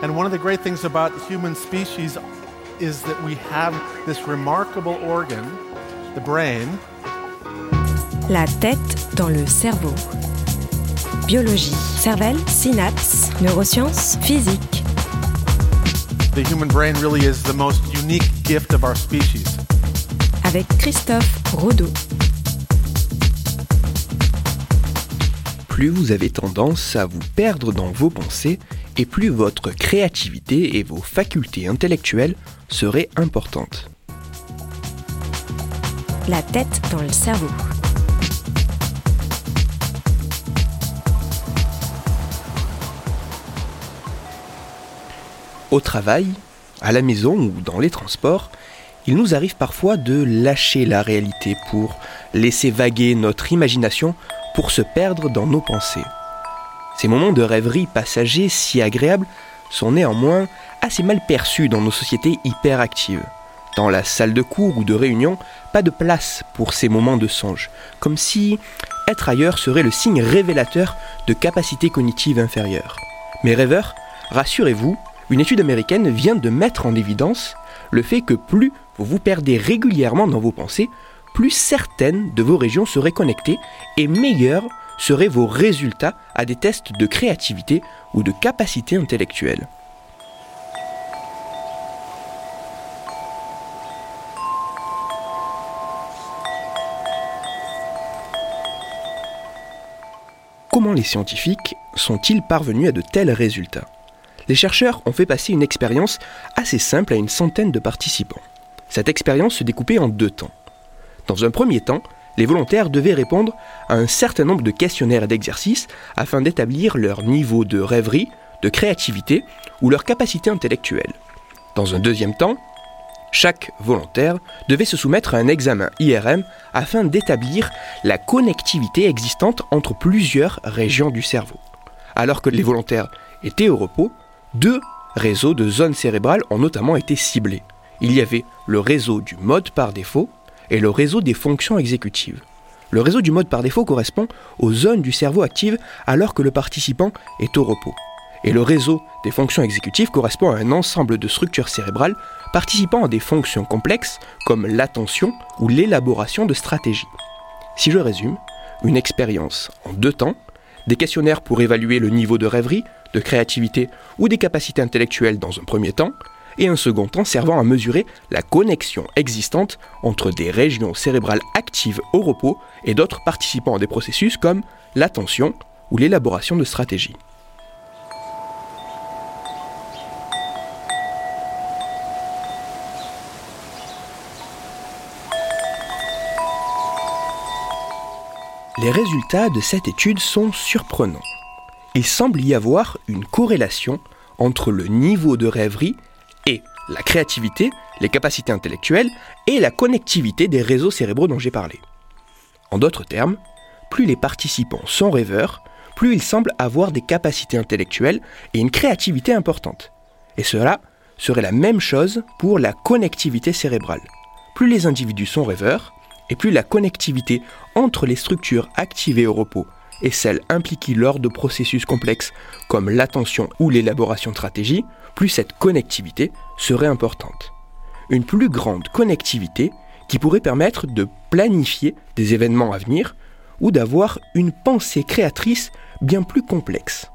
And one of the great things about human species is that we have this remarkable organ, the brain. La tête dans le cerveau. Biologie, cervelle, synapses, neurosciences, physique. The human brain really is the most unique gift of our species. Avec Christophe Rodeau. Plus vous avez tendance à vous perdre dans vos pensées, et plus votre créativité et vos facultés intellectuelles seraient importantes. La tête dans le cerveau. Au travail, à la maison ou dans les transports, il nous arrive parfois de lâcher la réalité pour laisser vaguer notre imagination pour se perdre dans nos pensées. Ces moments de rêverie passagers si agréables sont néanmoins assez mal perçus dans nos sociétés hyperactives. Dans la salle de cours ou de réunion, pas de place pour ces moments de songe, comme si être ailleurs serait le signe révélateur de capacités cognitives inférieures. Mais rêveurs, rassurez-vous, une étude américaine vient de mettre en évidence le fait que plus vous vous perdez régulièrement dans vos pensées, plus certaines de vos régions seraient connectées et meilleures seraient vos résultats à des tests de créativité ou de capacité intellectuelle. Comment les scientifiques sont-ils parvenus à de tels résultats? Les chercheurs ont fait passer une expérience assez simple à une centaine de participants. Cette expérience se découpait en deux temps. Dans un premier temps, les volontaires devaient répondre à un certain nombre de questionnaires et d'exercices afin d'établir leur niveau de rêverie, de créativité ou leur capacité intellectuelle. Dans un deuxième temps, chaque volontaire devait se soumettre à un examen IRM afin d'établir la connectivité existante entre plusieurs régions du cerveau. Alors que les volontaires étaient au repos, deux réseaux de zones cérébrales ont notamment été ciblés. Il y avait le réseau du mode par défaut et le réseau des fonctions exécutives. Le réseau du mode par défaut correspond aux zones du cerveau actives alors que le participant est au repos. Et le réseau des fonctions exécutives correspond à un ensemble de structures cérébrales participant à des fonctions complexes comme l'attention ou l'élaboration de stratégies. Si je résume, une expérience en deux temps, des questionnaires pour évaluer le niveau de rêverie, de créativité ou des capacités intellectuelles dans un premier temps, et un second temps servant à mesurer la connexion existante entre des régions cérébrales actives au repos et d'autres participant à des processus comme l'attention ou l'élaboration de stratégies. Les résultats de cette étude sont surprenants. Il semble y avoir une corrélation entre le niveau de rêverie et la créativité, les capacités intellectuelles et la connectivité des réseaux cérébraux dont j'ai parlé. En d'autres termes, plus les participants sont rêveurs, plus ils semblent avoir des capacités intellectuelles et une créativité importante. Et cela serait la même chose pour la connectivité cérébrale. Plus les individus sont rêveurs, et plus la connectivité entre les structures activées au repos et celles impliquées lors de processus complexes comme l'attention ou l'élaboration de stratégie, plus cette connectivité serait importante. Une plus grande connectivité qui pourrait permettre de planifier des événements à venir ou d'avoir une pensée créatrice bien plus complexe.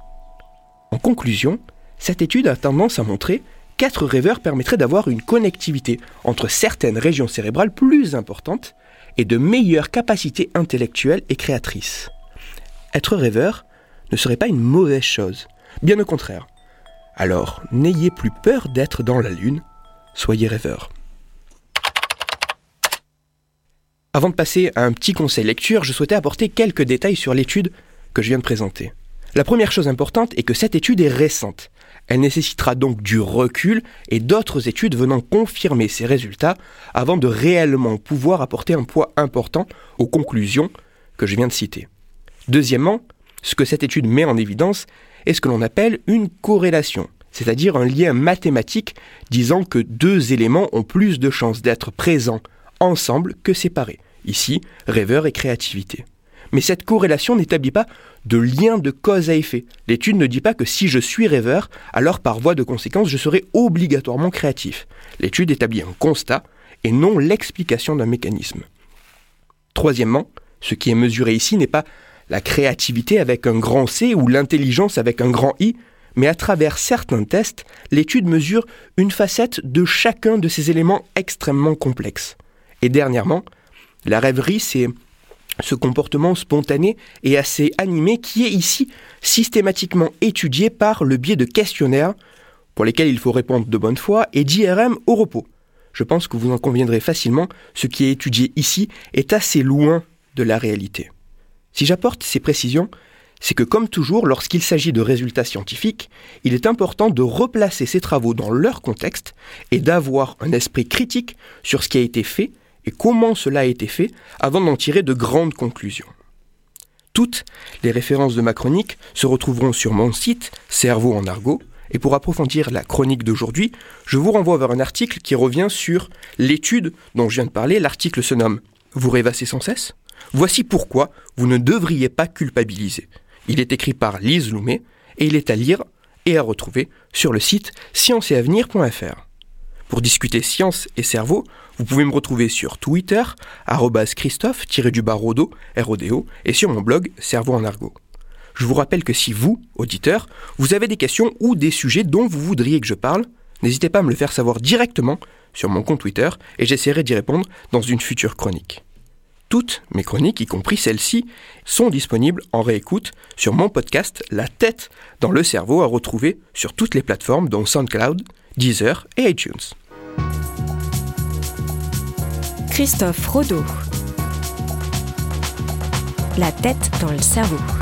En conclusion, cette étude a tendance à montrer qu'être rêveur permettrait d'avoir une connectivité entre certaines régions cérébrales plus importantes et de meilleures capacités intellectuelles et créatrices. Être rêveur ne serait pas une mauvaise chose, bien au contraire. Alors, n'ayez plus peur d'être dans la Lune, soyez rêveur. Avant de passer à un petit conseil lecture, je souhaitais apporter quelques détails sur l'étude que je viens de présenter. La première chose importante est que cette étude est récente. Elle nécessitera donc du recul et d'autres études venant confirmer ces résultats avant de réellement pouvoir apporter un poids important aux conclusions que je viens de citer. Deuxièmement, ce que cette étude met en évidence, est ce que l'on appelle une corrélation, c'est-à-dire un lien mathématique disant que deux éléments ont plus de chances d'être présents ensemble que séparés. Ici, rêveur et créativité. Mais cette corrélation n'établit pas de lien de cause à effet. L'étude ne dit pas que si je suis rêveur, alors par voie de conséquence, je serai obligatoirement créatif. L'étude établit un constat et non l'explication d'un mécanisme. Troisièmement, ce qui est mesuré ici n'est pas la créativité avec un grand C ou l'intelligence avec un grand I, mais à travers certains tests, l'étude mesure une facette de chacun de ces éléments extrêmement complexes. Et dernièrement, la rêverie, c'est ce comportement spontané et assez animé qui est ici systématiquement étudié par le biais de questionnaires pour lesquels il faut répondre de bonne foi et d'IRM au repos. Je pense que vous en conviendrez facilement, ce qui est étudié ici est assez loin de la réalité. Si j'apporte ces précisions, c'est que comme toujours, lorsqu'il s'agit de résultats scientifiques, il est important de replacer ces travaux dans leur contexte et d'avoir un esprit critique sur ce qui a été fait et comment cela a été fait avant d'en tirer de grandes conclusions. Toutes les références de ma chronique se retrouveront sur mon site Cerveau en argot, et pour approfondir la chronique d'aujourd'hui, je vous renvoie vers un article qui revient sur l'étude dont je viens de parler. L'article se nomme Vous rêvassez sans cesse? Voici pourquoi vous ne devriez pas culpabiliser. Il est écrit par Lise Loumet et il est à lire et à retrouver sur le site scienceetavenir.fr. Pour discuter science et cerveau, vous pouvez me retrouver sur Twitter, Christophe-Rodo, RODO, et sur mon blog Cerveau en argot. Je vous rappelle que si vous, auditeur, vous avez des questions ou des sujets dont vous voudriez que je parle, n'hésitez pas à me le faire savoir directement sur mon compte Twitter et j'essaierai d'y répondre dans une future chronique. Toutes mes chroniques, y compris celles-ci, sont disponibles en réécoute sur mon podcast La tête dans le cerveau à retrouver sur toutes les plateformes dont SoundCloud, Deezer et iTunes. Christophe Rodeau. La tête dans le cerveau.